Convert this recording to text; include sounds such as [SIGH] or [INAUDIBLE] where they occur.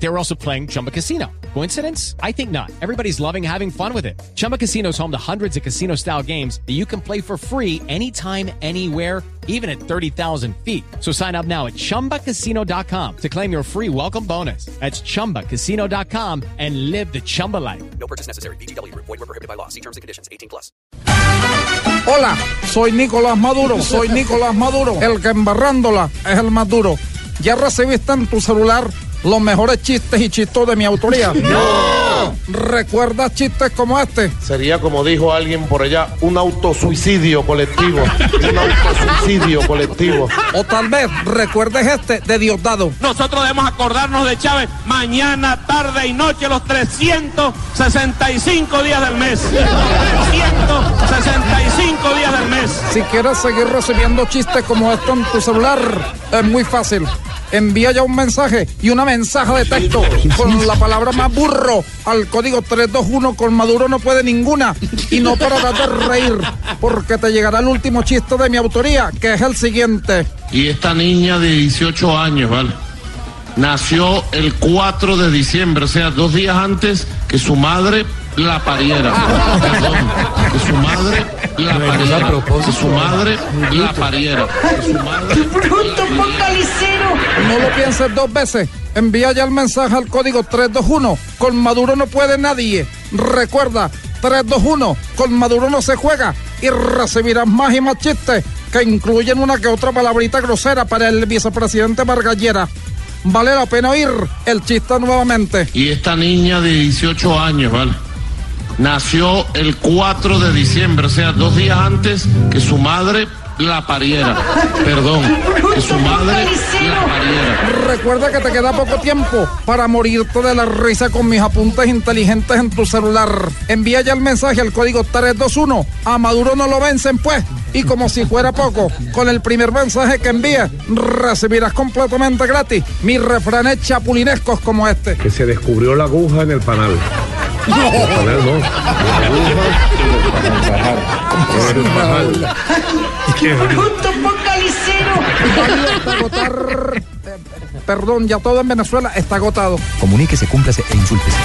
They were also playing Chumba Casino. Coincidence? I think not. Everybody's loving having fun with it. Chumba Casino is home to hundreds of casino style games that you can play for free anytime, anywhere, even at 30,000 feet. So sign up now at chumbacasino.com to claim your free welcome bonus. That's chumbacasino.com and live the Chumba life. No purchase necessary. BGW. Void were prohibited by law. See terms and conditions. 18 plus. Hola, soy Nicolás Maduro, [LAUGHS] soy Nicolás Maduro, el que embarrándola es el más duro. Ya recibiste en tu celular los mejores chistes y chistos de mi autoría. [LAUGHS] ¡No! ¿Recuerdas chistes como este? Sería, como dijo alguien por allá, un autosuicidio colectivo. un autosuicidio colectivo. O tal vez recuerdes este de Diosdado. Nosotros debemos acordarnos de Chávez mañana, tarde y noche, los 365 días del mes. 365 días del mes. Si quieres seguir recibiendo chistes como esto en tu celular, es muy fácil. Envía ya un mensaje y una mensaje de texto con la palabra más burro al código 321 con Maduro no puede ninguna y no pararás de reír porque te llegará el último chiste de mi autoría que es el siguiente. Y esta niña de 18 años, ¿vale? Nació el 4 de diciembre, o sea, dos días antes que su madre la pariera. Perdón, que su madre la pariera. Que su madre la pariera. Que su madre No lo pienses dos veces. Envía ya el mensaje al código 321. Con Maduro no puede nadie. Recuerda, 321. Con Maduro no se juega. Y recibirás más y más chistes que incluyen una que otra palabrita grosera para el vicepresidente Margallera. Vale la pena oír el chiste nuevamente. Y esta niña de 18 años, ¿vale? Nació el 4 de diciembre, o sea, dos días antes que su madre la pariera. Perdón, que su madre la pariera. Recuerda que te queda poco tiempo para morirte de la risa con mis apuntes inteligentes en tu celular. Envía ya el mensaje al código 321. A Maduro no lo vencen, pues. Y como si fuera poco, con el primer mensaje que envíes, recibirás completamente gratis mis refranes chapulinescos como este. que se descubrió la aguja en el panal. Perdón, ya todo en Venezuela está agotado. Comuníquese, cúmplase e insúltese.